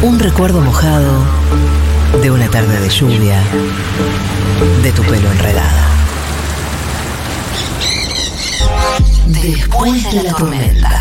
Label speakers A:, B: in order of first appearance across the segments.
A: Un recuerdo mojado de una tarde de lluvia, de tu pelo enredada. Después de la tormenta.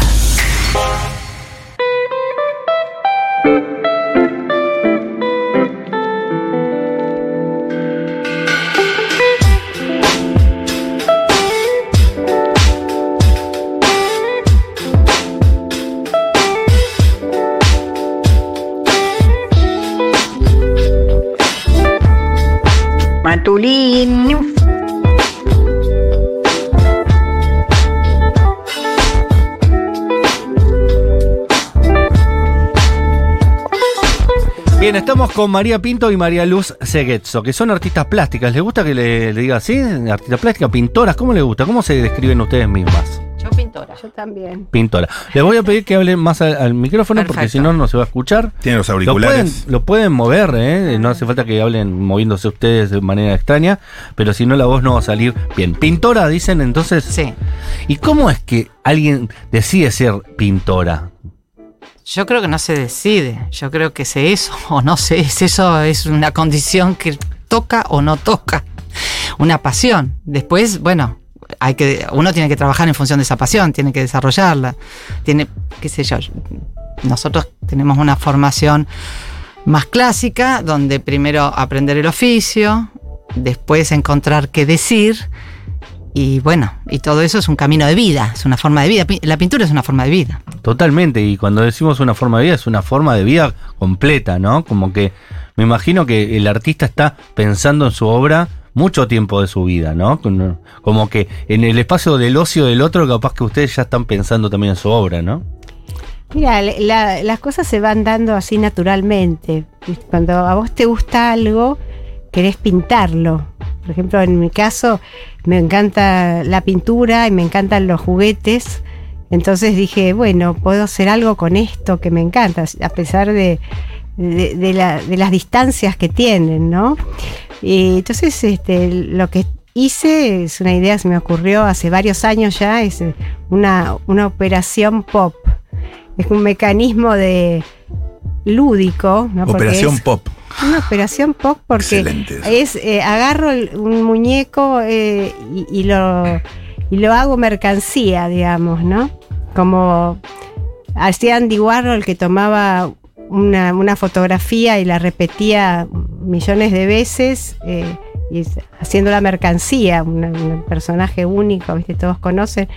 B: Bien, estamos con María Pinto y María Luz Seguetzo, que son artistas plásticas. ¿Les gusta que le, le diga así? Artistas plásticas, pintoras, ¿cómo les gusta? ¿Cómo se describen ustedes mismas?
C: Yo pintora.
D: Yo también.
B: Pintora. Les voy a pedir que hablen más al, al micrófono porque si no, no se va a escuchar.
E: Tiene los
B: Lo pueden,
E: auriculares.
B: lo pueden mover, ¿eh? no hace falta que hablen moviéndose ustedes de manera extraña, pero si no la voz no va a salir bien. Pintora, dicen entonces.
C: Sí.
B: ¿Y cómo es que alguien decide ser pintora?
C: Yo creo que no se decide. Yo creo que se es o no se es. Eso es una condición que toca o no toca. Una pasión. Después, bueno, hay que, uno tiene que trabajar en función de esa pasión, tiene que desarrollarla. Tiene, qué sé yo. Nosotros tenemos una formación más clásica, donde primero aprender el oficio, después encontrar qué decir. Y bueno, y todo eso es un camino de vida, es una forma de vida. La pintura es una forma de vida.
B: Totalmente, y cuando decimos una forma de vida, es una forma de vida completa, ¿no? Como que me imagino que el artista está pensando en su obra mucho tiempo de su vida, ¿no? Como que en el espacio del ocio del otro, capaz que ustedes ya están pensando también en su obra, ¿no?
D: Mira, la- la- las cosas se van dando así naturalmente. Cuando a vos te gusta algo, querés pintarlo. Por ejemplo, en mi caso, me encanta la pintura y me encantan los juguetes. Entonces dije, bueno, puedo hacer algo con esto que me encanta, a pesar de- de la- de las distancias que tienen, ¿no? Y entonces, este, lo que hice es una idea que se me ocurrió hace varios años ya, es eh, una, una operación pop. Es un mecanismo de lúdico,
E: Operación
D: es
E: Pop.
D: Una operación pop porque es eh, agarro un muñeco eh, y, y lo y lo hago mercancía, digamos, ¿no? Como hacía Andy Warhol que tomaba una, una fotografía y la repetía millones de veces eh, y haciendo la mercancía, un personaje único, ¿viste? Todos conocen.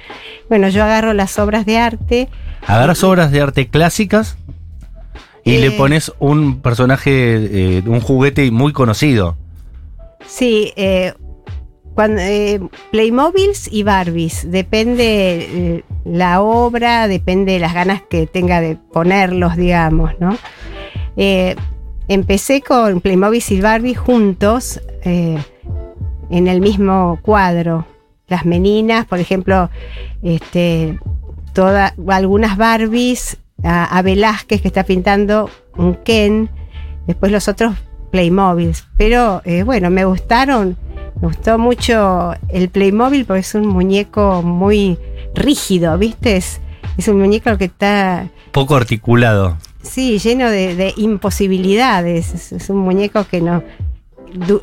D: Bueno, yo agarro las obras de arte
B: Agarras obras de arte clásicas y le
D: Eh.
B: pones un personaje, eh, un juguete muy conocido.
D: Sí, cuando, Playmobiles y Barbies. Depende la obra, depende las ganas que tenga de ponerlos, digamos, ¿no? Empecé con Playmobiles y Barbies juntos eh, en el mismo cuadro. Las meninas, por ejemplo, este, toda, algunas Barbies, a, Velázquez que está pintando un Ken, después los otros Playmobiles. Pero eh, bueno, me gustaron, me gustó mucho el Playmobil porque es un muñeco muy rígido, ¿viste? Es, es un muñeco que está,
B: Poco articulado.
D: Sí, lleno de, de imposibilidades. Es, es un muñeco que no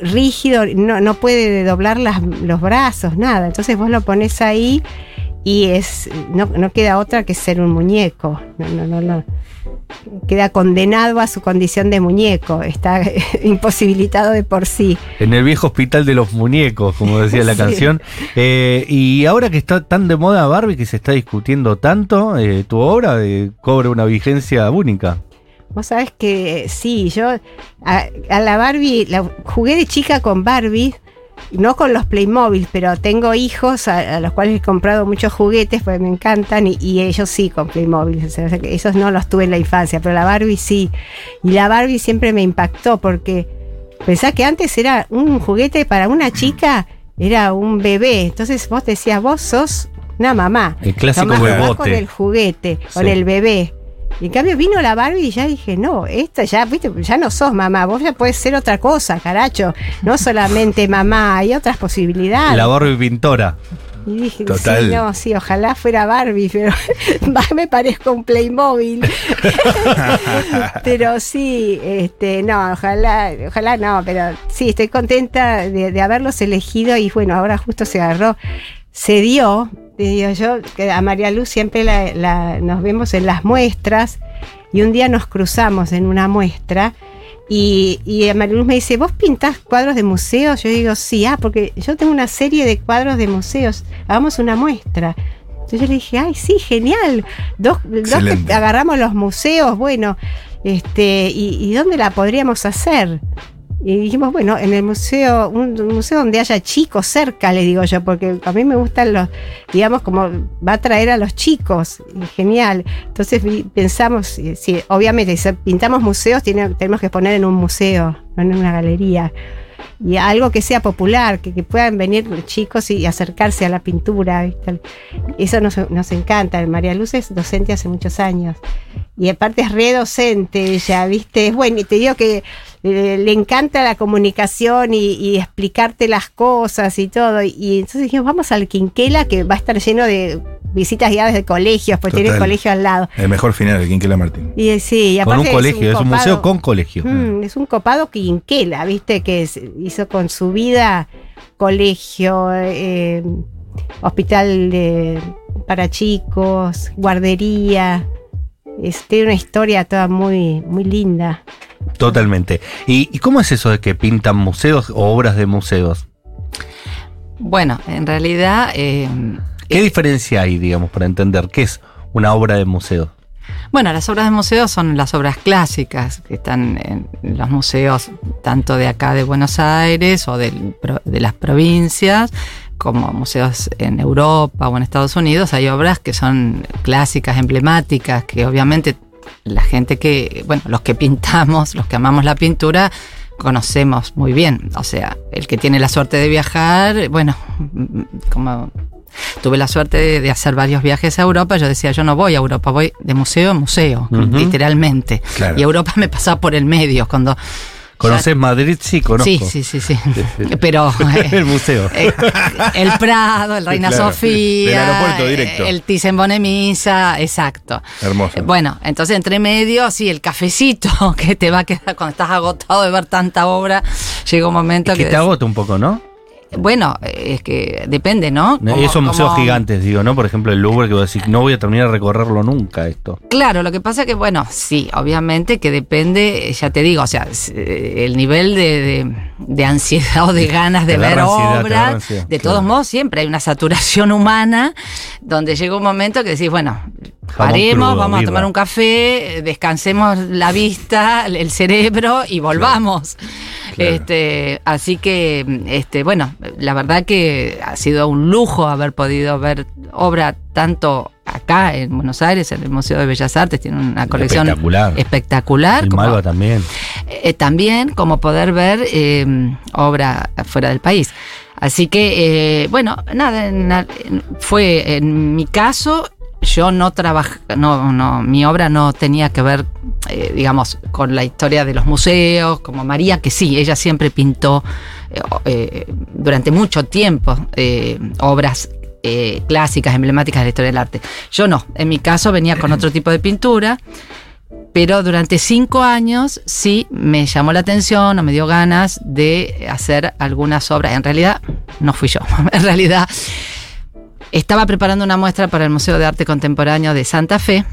D: rígido, no, no puede doblar las- los brazos, nada. Entonces vos lo pones ahí y es no, no queda otra que ser un muñeco. No, no, no, no. Queda condenado a su condición de muñeco, está imposibilitado de por sí.
B: En el viejo hospital de los muñecos, como decía la
D: Sí.
B: canción. Eh, y ahora que está tan de moda Barbie, que se está discutiendo tanto, eh, tu obra eh, cobra una vigencia única.
D: Vos sabés que sí, yo a, a la Barbie, la, jugué de chica con Barbie, no con los Playmobil, pero tengo hijos a, a los cuales he comprado muchos juguetes porque me encantan y, y ellos sí con Playmobil. O sea, esos no los tuve en la infancia, pero la Barbie sí. Y la Barbie siempre me impactó porque pensá que antes era un juguete para una chica, era un bebé. Entonces vos decías, vos sos una mamá.
B: El clásico bebote.
D: con el juguete, con el bebé. Y en cambio vino la Barbie y ya dije, no, esta ya, viste, ya no sos mamá, vos ya puedes ser otra cosa, caracho. No solamente mamá, hay otras posibilidades.
B: La Barbie pintora.
D: Y dije,
E: Total.
D: sí, no, sí, ojalá fuera Barbie, pero más me parezco un Playmobil. pero sí, este, no, ojalá, ojalá no, pero sí, estoy contenta de, de haberlos elegido y bueno, ahora justo se agarró, se dio, digo yo, que a María Luz siempre la- la- nos vemos en las muestras y un día nos cruzamos en una muestra. Y, y María Luz me dice, ¿vos pintás cuadros de museos? Yo digo, sí, ah, porque yo tengo una serie de cuadros de museos, hagamos una muestra. Entonces yo le dije, ay, sí, genial. Dos, dos que agarramos los museos, bueno, este, y, y dónde la podríamos hacer? Y dijimos, bueno, en el museo, un, un museo donde haya chicos cerca, le digo yo, porque a mí me gustan los, digamos, como va a traer a los chicos, y genial. Entonces pensamos, eh, sí, obviamente, si pintamos museos, tiene- tenemos que poner en un museo, no en una galería. Y algo que sea popular, que, que puedan venir los chicos y acercarse a la pintura. ¿viste? Eso nos, nos encanta. María Luz es docente hace muchos años. Y aparte es redocente ella, ¿viste? Es bueno, y te digo que le encanta la comunicación y, y explicarte las cosas y todo. Y entonces dijimos, vamos al Quinquela, que va a estar lleno de visitas guiadas de colegios, pues tiene el colegio al lado.
E: El mejor final, el Quinquela Martín.
D: Y sí, y
B: Con un colegio, es un,
D: copado-
B: museo con colegio.
D: Mm, es un copado quinquela, viste, que es- hizo con su vida colegio, eh, hospital de- para chicos, guardería. Es, tiene una historia toda muy, muy linda.
B: Totalmente. ¿Y, y cómo es eso de que pintan museos o obras de museos?
C: Bueno, en realidad, eh,
B: ¿Qué diferencia hay, digamos, para entender qué es una obra de museo?
C: bueno, las obras de museo son las obras clásicas que están en los museos tanto de acá de Buenos Aires o de las provincias, como museos en Europa o en Estados Unidos. Hay obras que son clásicas, emblemáticas, que obviamente la gente que, bueno, los que pintamos, los que amamos la pintura, conocemos muy bien. O sea, el que tiene la suerte de viajar, bueno, como tuve la suerte de, de hacer varios viajes a Europa, yo decía, yo no voy a Europa, voy de museo en museo, literalmente.
E: Claro.
C: Y Europa me pasaba por el medio cuando...
B: ¿Conoces Madrid? Sí, conozco.
C: Sí, sí, sí, sí. Pero... eh,
B: el museo.
C: eh, el Prado, el Reina
E: Claro,
C: Sofía,
E: del aeropuerto directo.
C: el Thyssen-Bonnemisa, exacto.
E: Hermoso.
C: Eh, Bueno, entonces entre medio, sí, el cafecito que te va a quedar cuando estás agotado de ver tanta obra, llega un momento
B: Es que
C: que...
B: te agota un poco, ¿no?
C: Bueno, eh, es que depende, ¿no? Como-
B: Esos museos
C: como-
B: gigantes, digo, ¿no? Por ejemplo, el Louvre, que vos decís, no voy a terminar de recorrerlo nunca esto.
C: Claro, lo que pasa que, bueno, sí, obviamente que depende, ya te digo, o sea, eh, el nivel de, de- de ansiedad o de ganas de ver
B: ansiedad,
C: obras.
B: ansiedad,
C: De
B: claro.
C: todos modos, siempre hay una saturación humana donde llega un momento que decís, bueno, paremos,
B: crudo,
C: vamos a tomar un café, eh, descansemos la vista, el cerebro y volvamos.
E: Claro.
C: Este, así que, este, bueno, la verdad que ha sido un lujo haber podido ver obra tanto acá en Buenos Aires, en el Museo de Bellas Artes, tiene una colección
B: Espectacular.
C: espectacular,
B: El
C: como-
B: Malva también.
C: eh, también como poder ver eh, obra fuera del país. Así que, eh, bueno, nada, fue en mi caso, yo no trabajé, no, no, mi obra no tenía que ver, eh, digamos, con la historia de los museos, como María, que sí, ella siempre pintó eh, eh, durante mucho tiempo obras clásicas, emblemáticas de la historia del arte. Yo no, en mi caso venía con otro tipo de pintura pero durante cinco años sí me llamó la atención o me dio ganas de hacer algunas obras. En realidad, no fui yo. En realidad, estaba preparando una muestra para el Museo de Arte Contemporáneo de Santa Fe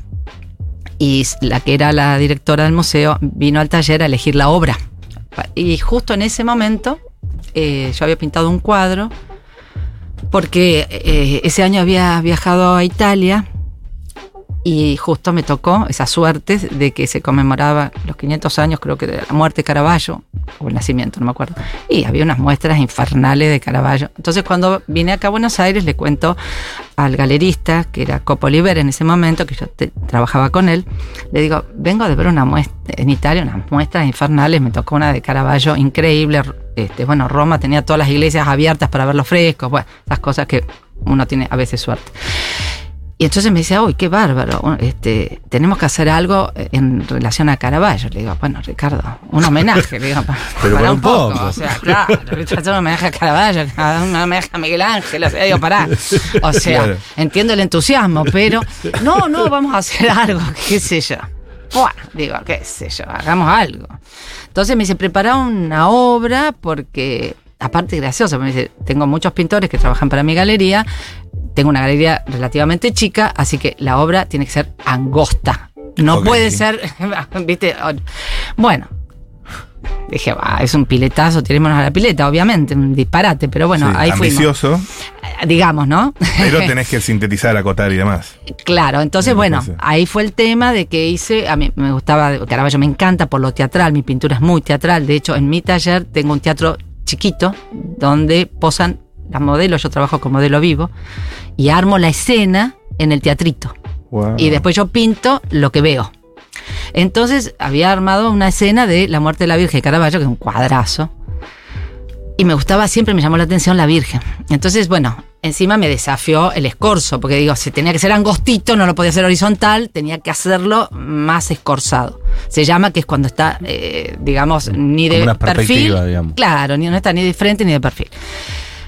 C: y la que era la directora del museo vino al taller a elegir la obra. Y justo en ese momento eh, yo había pintado un cuadro porque eh, ese año había viajado a Italia y justo me tocó esa suerte de que se conmemoraba los 500 años, creo que de la muerte de Caravaggio, o el nacimiento, no me acuerdo. Y había unas muestras infernales de Caravaggio. Entonces, cuando vine acá a Buenos Aires, le cuento al galerista, que era Copo Oliver en ese momento, que yo te- trabajaba con él, le digo, vengo de ver una muestra en Italia, unas muestras infernales, me tocó una de Caravaggio increíble. Este, bueno, Roma tenía todas las iglesias abiertas para ver los frescos, bueno, esas cosas que uno tiene a veces suerte. Y entonces me decía, uy, qué bárbaro, este, tenemos que hacer algo en relación a Caravaggio. Le digo, bueno, Ricardo, un homenaje, le digo, pa-
B: Pero
C: para
B: para
C: un poco.
B: poco.
C: O sea, claro, hacer un homenaje a Caravaggio, un homenaje a Miguel Ángel, o sea, digo, pará. O sea,
E: Claro.
C: entiendo el entusiasmo, pero no, no, vamos a hacer algo, qué sé yo. Bueno, digo, qué sé yo, hagamos algo. Entonces me dice, prepara una obra porque, aparte gracioso, me dice, tengo muchos pintores que trabajan para mi galería, tengo una galería relativamente chica, así que la obra tiene que ser angosta. No puede ser, viste, bueno. Dije, va, es un piletazo, tirémonos a la pileta, obviamente, un disparate, pero bueno,
E: Sí,
C: ahí fuimos.
E: ambicioso,
C: Digamos, ¿no?
E: pero tenés que sintetizar, acotar y demás.
C: Claro, entonces bueno, ahí fue el tema de que hice, a mí me gustaba, Caravaggio me encanta por lo teatral, mi pintura es muy teatral, de hecho en mi taller tengo un teatro chiquito donde posan las modelos, yo trabajo con modelo vivo, y armo la escena en el teatrito. Y después yo pinto lo que veo. Entonces había armado una escena de la muerte de la Virgen de Caravaggio, que es un cuadrazo. Y me gustaba, siempre me llamó la atención la Virgen. Entonces, bueno, encima me desafió el escorzo, porque digo, si tenía que ser angostito, no lo podía hacer horizontal, tenía que hacerlo más escorzado. Se llama que es cuando está, eh, digamos, ni de perfil.
B: digamos.
C: Claro, ni no está ni de frente ni de perfil.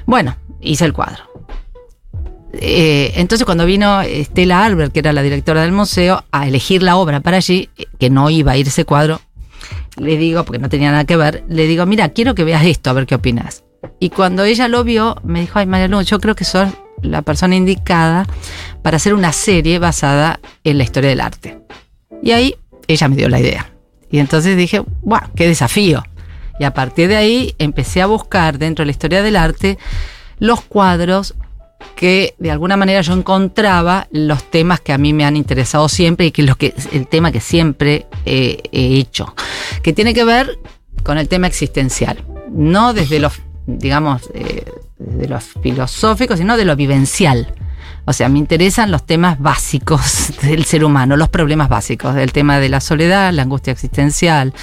C: Bueno, hice el cuadro. Eh, entonces cuando vino Estela Albert, que era la directora del museo, a elegir la obra para allí, eh, que no iba a ir ese cuadro, le digo, porque no tenía nada que ver, le digo, mira, quiero que veas esto, a ver qué opinas. Y cuando ella lo vio, me dijo, ay María Luz, yo creo que sos la persona indicada para hacer una serie basada en la historia del arte. Y ahí ella me dio la idea. Y entonces dije, wow, qué desafío. Y a partir de ahí empecé a buscar dentro de la historia del arte los cuadros que de alguna manera yo encontraba los temas que a mí me han interesado siempre y que que el tema que siempre eh, he hecho, que tiene que ver con el tema existencial, no desde los, digamos, eh, de los filosóficos, sino de lo vivencial. O sea, me interesan los temas básicos del ser humano, los problemas básicos, el tema de la soledad, la angustia existencial,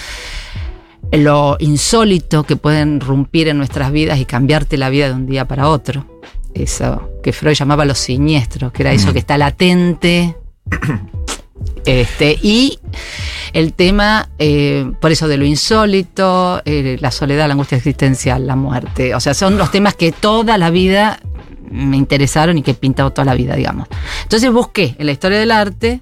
C: lo insólito que pueden rumpir en nuestras vidas y cambiarte la vida de un día para otro. Eso que Freud llamaba lo siniestro, que era eso que está latente. Este, y el tema, eh, por eso de lo insólito, eh, la soledad, la angustia existencial, la muerte. O sea, son los temas que toda la vida me interesaron y que he pintado toda la vida, digamos. Entonces busqué en la historia del arte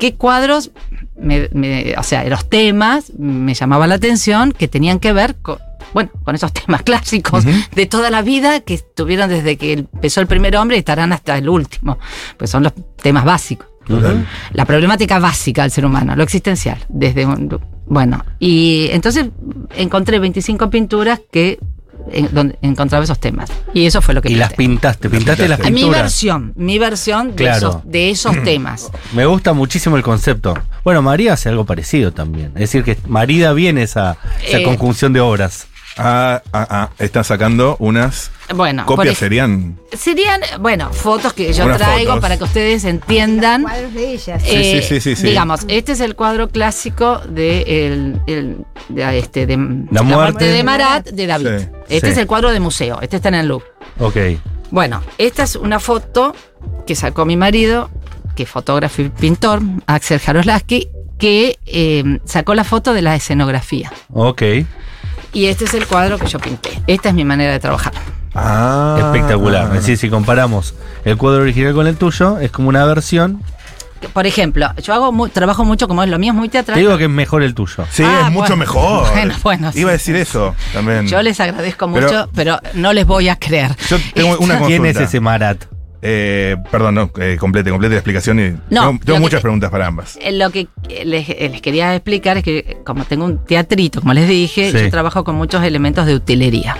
C: qué cuadros, me- me- o sea, los temas me llamaban la atención que tenían que ver con, bueno, con esos temas clásicos de toda la vida que estuvieron desde que empezó el primer hombre y estarán hasta el último. Pues son los temas básicos. La problemática básica del ser humano, lo existencial. Desde un- bueno, y entonces encontré 25 pinturas que en- donde encontraba esos temas. Y eso fue lo que
B: Y las pintaste, pintaste las
C: A mi versión, mi versión de,
B: Claro.
C: esos, de esos temas.
B: Me gusta muchísimo el concepto. Bueno, María hace algo parecido también. Es decir, que marida bien esa, esa
C: Eh,
B: conjunción de obras.
E: Ah, ah, ah, están sacando unas
C: Bueno,
E: copias, serían.
C: serían, bueno, fotos que yo
E: Unas
C: traigo
E: fotos.
C: para que ustedes entiendan.
D: Cuadros de ellas.
E: Sí,
C: Eh,
E: sí, sí, sí.
C: Digamos, este es el cuadro clásico de, el, el- de, este, de
B: La muerte.
C: de Marat de David.
E: Sí,
C: este
B: sí.
C: es el cuadro de museo, este está en el Louvre.
B: Ok.
C: Bueno, esta es una foto que sacó mi marido, que es fotógrafo y pintor, Axel Jaroslaski, que eh, sacó la foto de la escenografía.
B: Ok.
C: Y este es el cuadro que yo pinté. Esta es mi manera de trabajar.
E: Ah,
B: Espectacular.
E: ah,
B: Es decir, si comparamos el cuadro original con el tuyo, es como una versión.
C: Por ejemplo, yo hago trabajo mucho, como es lo mío es muy teatral.
B: Te digo que es mejor el tuyo.
E: Sí,
C: Ah,
E: es mucho
C: bueno.
E: mejor.
C: Bueno, bueno, sí.
E: Iba a decir eso también.
C: Yo les agradezco
E: Pero-
C: mucho, pero no les voy a creer.
E: Yo tengo una consulta.
B: ¿Quién es ese Marat?
E: Eh, perdón, no, eh, complete, complete la explicación y
C: No,
E: tengo, muchas preguntas para ambas.
C: Eh, Lo que les, les quería explicar es que como tengo un teatrito, como les dije,
B: Sí.
C: yo trabajo con muchos elementos de utilería.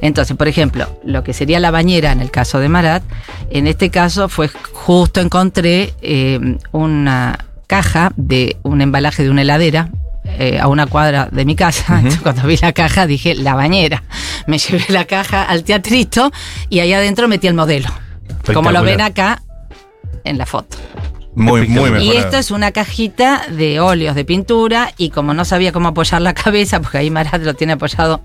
C: Entonces, por ejemplo, lo que sería la bañera en el caso de Marat, en este caso fue justo encontré eh, una caja de un embalaje de una heladera. eh, a una cuadra de mi casa, Entonces, cuando vi la caja dije la bañera. Me llevé la caja al teatrito y ahí adentro metí el modelo. Como lo ven acá en la foto.
E: Muy, muy
B: Espectacular.
E: mejor.
C: Y esto es una cajita de óleos de pintura y como no sabía cómo apoyar la cabeza, porque ahí Marat lo tiene apoyado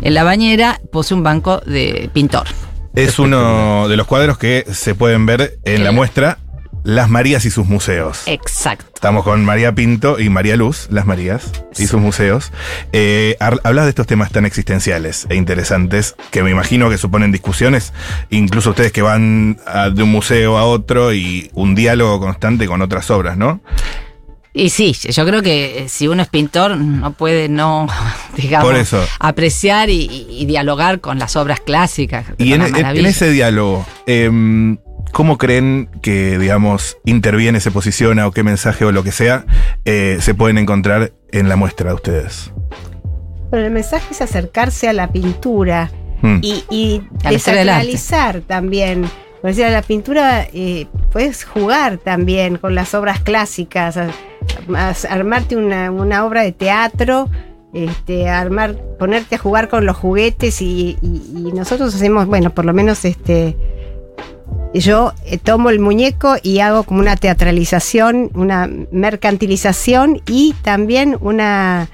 C: en la bañera, puse un banco de pintor.
E: Es uno de los cuadros que se pueden ver en la muestra Las Marías y sus museos.
C: Exacto.
E: Estamos con María Pinto y María Luz, Las Marías y sus museos. Eh, hablas de estos temas tan existenciales e interesantes que me imagino que suponen discusiones, incluso ustedes que van a- de un museo a otro y un diálogo constante con otras obras, ¿no?
C: Y sí, yo creo que eh, si uno es pintor no puede no, digamos,
E: Por eso.
C: apreciar y, dialogar con las obras clásicas.
E: Y en,
C: maravilla.
E: ese diálogo, em, ¿cómo creen que, digamos, interviene, se posiciona o qué mensaje o lo que sea eh, se pueden encontrar en la muestra de ustedes?
D: Bueno, el mensaje es acercarse a la pintura
E: Mm.
D: y, y desacralizar también. Por decir, a la pintura eh, puedes jugar también con las obras clásicas, a- a- armarte una, una obra de teatro, este, armar, ponerte a jugar con los juguetes y, y- y nosotros hacemos, bueno, por lo menos este. Yo eh, tomo el muñeco y hago como una teatralización, una mercantilización y también una,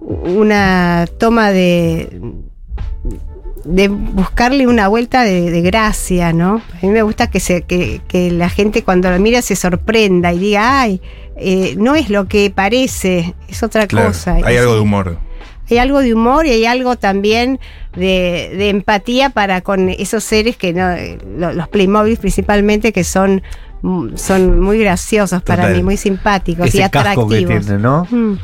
D: una toma de, de buscarle una vuelta de, de gracia, ¿no? A mí me gusta que, se, que, que la gente cuando lo mira se sorprenda y diga, ay, eh, no es lo que parece, es otra
E: Claro,
D: cosa.
E: hay
D: Es-
E: algo de humor.
D: Hay algo de humor y hay algo también de, de empatía para con esos seres que no, lo- los Playmobil principalmente que son, mm, son muy graciosos para mí, muy simpáticos y
B: casco que
D: atractivos.
B: tiene, ¿no?
D: Mm.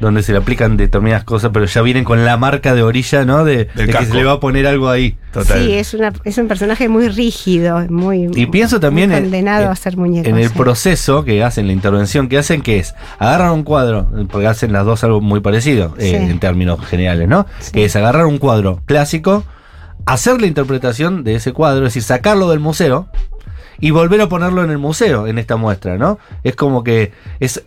B: Donde se le aplican determinadas cosas, pero ya vienen con la marca de orilla, ¿no? De, de que se le va a poner algo ahí.
E: Total.
D: Sí, es, una, es un personaje muy rígido, muy,
B: Y pienso también
D: muy
B: en-
D: condenado
B: en-
D: a ser muñeco.
B: En el
D: sí.
B: proceso que hacen, la intervención que hacen, que es agarran un cuadro, porque hacen las dos algo muy parecido eh, en términos generales, ¿no?
D: Sí.
B: Que es agarrar un cuadro clásico, hacer la interpretación de ese cuadro, es decir, sacarlo del museo y volver a ponerlo en el museo, en esta muestra, ¿no? Es como que es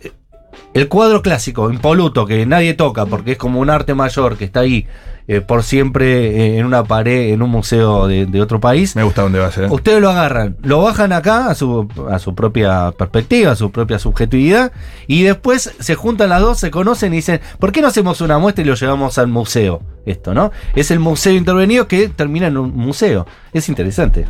B: el cuadro clásico, impoluto, que nadie toca, porque es como un arte mayor que está ahí eh, por siempre eh, en una pared, en un museo de, de otro país.
E: Me gusta dónde vas, ¿eh?
B: Ustedes lo agarran, lo bajan acá a su, a su propia perspectiva, a su propia subjetividad, y después se juntan las dos, se conocen y dicen, ¿por qué no hacemos una muestra y lo llevamos al museo? Esto, ¿no? Es el museo intervenido que termina en un museo. Es interesante.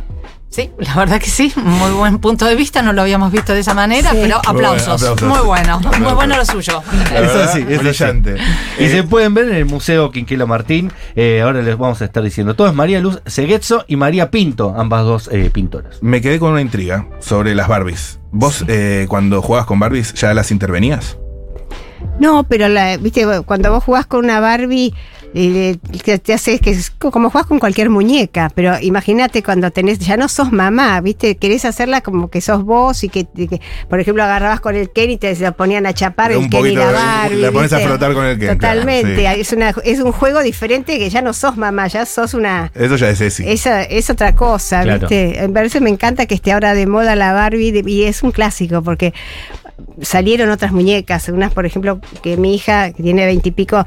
C: Sí, la verdad que sí, muy buen punto de vista, no lo habíamos visto de esa manera,
D: Sí.
C: pero
E: Muy
C: aplausos,
E: bueno, aplausos.
C: muy bueno, muy bueno lo suyo.
E: La verdad,
B: así, es
E: brillante.
B: Y
E: Eh,
B: se pueden ver en el Museo Quinquela Martín. eh, ahora les vamos a estar diciendo. Todo es María Luz Seguetzo y María Pinto, ambas dos eh, pintoras.
E: Me quedé con una intriga sobre las Barbies. ¿Vos eh, cuando jugabas con Barbies ya las intervenías?
D: No, pero la, viste, cuando vos jugás con una Barbie, eh, te, te haces que es co- como jugás con cualquier muñeca, pero imagínate cuando tenés, ya no sos mamá, viste, querés hacerla como que sos vos y que, y que, por ejemplo, agarrabas con el Ken y te lo ponían a chapar
E: Un
D: el Ken y la Barbie.
E: la pones a flotar con el Ken, claro,
D: Totalmente,
E: sí.
D: es, una, es un juego diferente que ya no sos mamá, ya sos una...
E: Eso ya es.
D: Esa es otra cosa,
B: Claro.
D: ¿viste? Me parece, me encanta que esté ahora de moda la Barbie de- y es un clásico porque salieron otras muñecas, unas por ejemplo que mi hija que tiene veintipico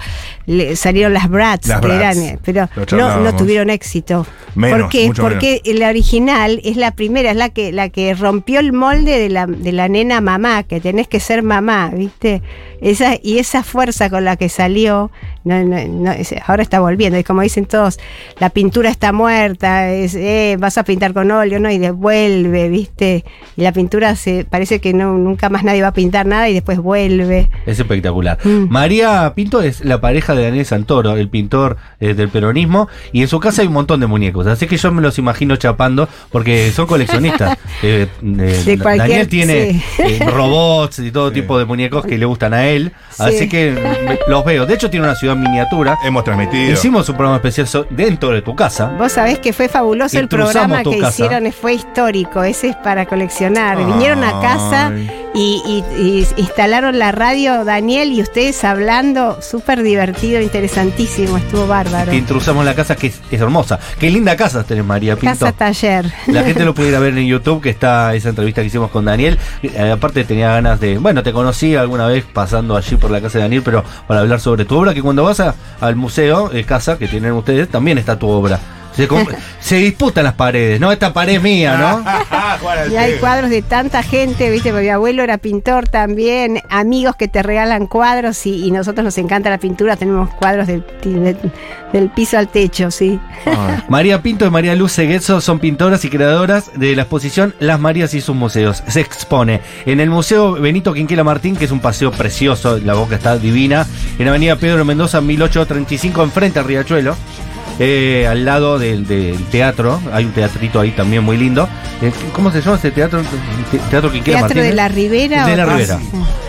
D: salieron las Bratz,
E: Las
D: que
E: Bratz,
D: eran, pero no, tuvieron éxito.
E: Menos,
D: ¿Por qué? Porque la original es la primera, es la que la que rompió el molde de la, de la nena mamá, que tenés que ser mamá, ¿viste? Esa, y esa fuerza con la que salió, no, no, ahora está volviendo. Y como dicen todos, la pintura está muerta, es, eh, vas a pintar con óleo, ¿no? Y devuelve, ¿viste? Y la pintura se parece que no, nunca más nadie va a pintar nada y después vuelve.
B: Es espectacular.
D: Mm.
B: María Pinto es la pareja de Daniel Santoro, el pintor eh, del peronismo, y en su casa hay un montón de muñecos. Así que yo me los imagino chapando porque son coleccionistas. Eh, eh,
D: De cualquier-
B: Daniel tiene
D: sí.
B: eh, robots y todo
E: Sí.
B: tipo de muñecos que le gustan a él.
D: Sí.
B: Así que me- los veo. De hecho, tiene una ciudad miniatura.
E: Hemos transmitido.
B: Hicimos un programa especial so- dentro de tu casa.
D: Vos sabés que fue fabuloso el programa que
B: casa.
D: hicieron, fue histórico, ese es para coleccionar. Vinieron a casa
E: Ay.
D: Y, y- y instalaron la radio, Daniel y ustedes hablando, súper divertido, interesantísimo, estuvo bárbaro.
B: Que intrusamos la casa, que es, es hermosa. Qué linda casa tenés, María Pinto.
D: Casa taller.
B: La gente lo puede ir a ver en YouTube, que está esa entrevista que hicimos con Daniel. Eh, aparte tenía ganas de, bueno, te conocí alguna vez pasando allí por la casa de Daniel, pero para hablar sobre tu obra, que cuando vas a- al museo, eh, casa que tienen ustedes, también está tu obra. Se, se disputan las paredes, ¿no? Esta pared es mía, ¿no?
E: Al
D: Y hay cuadros de tanta gente, viste, porque mi abuelo era pintor también, amigos que te regalan cuadros y, y nosotros nos encanta la pintura, tenemos cuadros del, del- del piso al techo, sí.
B: María Pinto y María Luz Segueso son pintoras y creadoras de la exposición Las Marías y sus museos. Se expone en el Museo Benito Quinquela Martín, que es un paseo precioso, la boca está divina, en Avenida Pedro Mendoza 1835, enfrente al Riachuelo. Eh, al lado del, del teatro, hay un teatrito ahí también muy lindo. Eh, ¿Cómo se llama ese teatro? Te- Teatro Quinquela
D: Teatro
B: Martínez.
D: de la Ribera.
B: De la Ribera.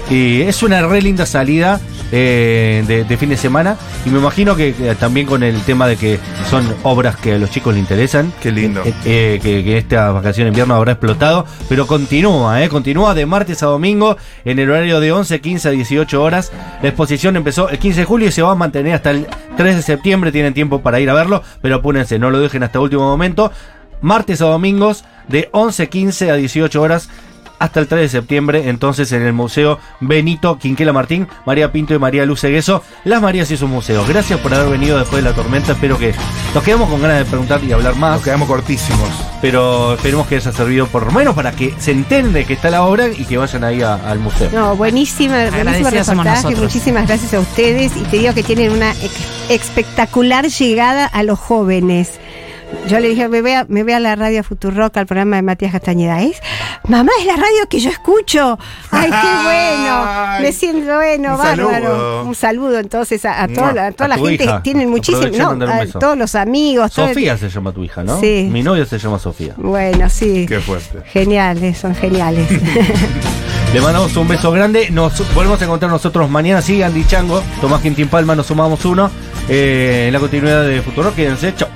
B: Y es una re linda salida eh, de, de fin de semana. Y me imagino que eh, también con el tema de que son obras que a los chicos les interesan.
E: Qué lindo.
B: Eh, eh, que, que esta vacación de invierno habrá explotado. Pero continúa, eh, continúa de martes a domingo en el horario de 11, 15 a 18 horas. La exposición empezó el 15 de julio y se va a mantener hasta el 3 de septiembre. Tienen tiempo para ir a verlo, pero apúrense, no lo dejen hasta último momento. Martes a domingos de 11, 15 a 18 horas hasta el 3 de septiembre, entonces en el Museo Benito Quinquela Martín, María Pinto y María Luz Segueso, Las Marías y sus museos. Gracias por haber venido después de la tormenta, espero que nos quedemos con ganas de preguntar y hablar más,
E: Nos quedamos cortísimos.
B: pero esperemos que haya servido por lo menos para que se entiende que está la obra y que vayan ahí a- al museo.
D: No, buenísima, buenísimo reportaje. Muchísimas gracias a ustedes y te digo que tienen una espectacular llegada a los jóvenes. Yo le dije, me voy a, me voy a la radio Futurock, al programa de Matías Castañeda. ¿Es? Mamá, es la radio que yo escucho. Ay, qué bueno. Me siento bueno,
E: Un
D: bárbaro.
E: saludo.
D: Un saludo entonces a, a toda, la- a toda la gente
B: hija.
D: que tienen muchísimo, no, a todos los amigos. el-
B: Sofía se llama tu hija, ¿no?
D: Sí.
B: Mi novio se llama Sofía.
D: Bueno, sí.
E: Qué fuerte.
D: Geniales, son geniales.
B: Le mandamos un beso grande. Nos volvemos a encontrar nosotros mañana. Sí, Andy Chango, Tomás Quintín Palma, nos sumamos uno. Eh, en la continuidad de Futuro. Quédense. Chao.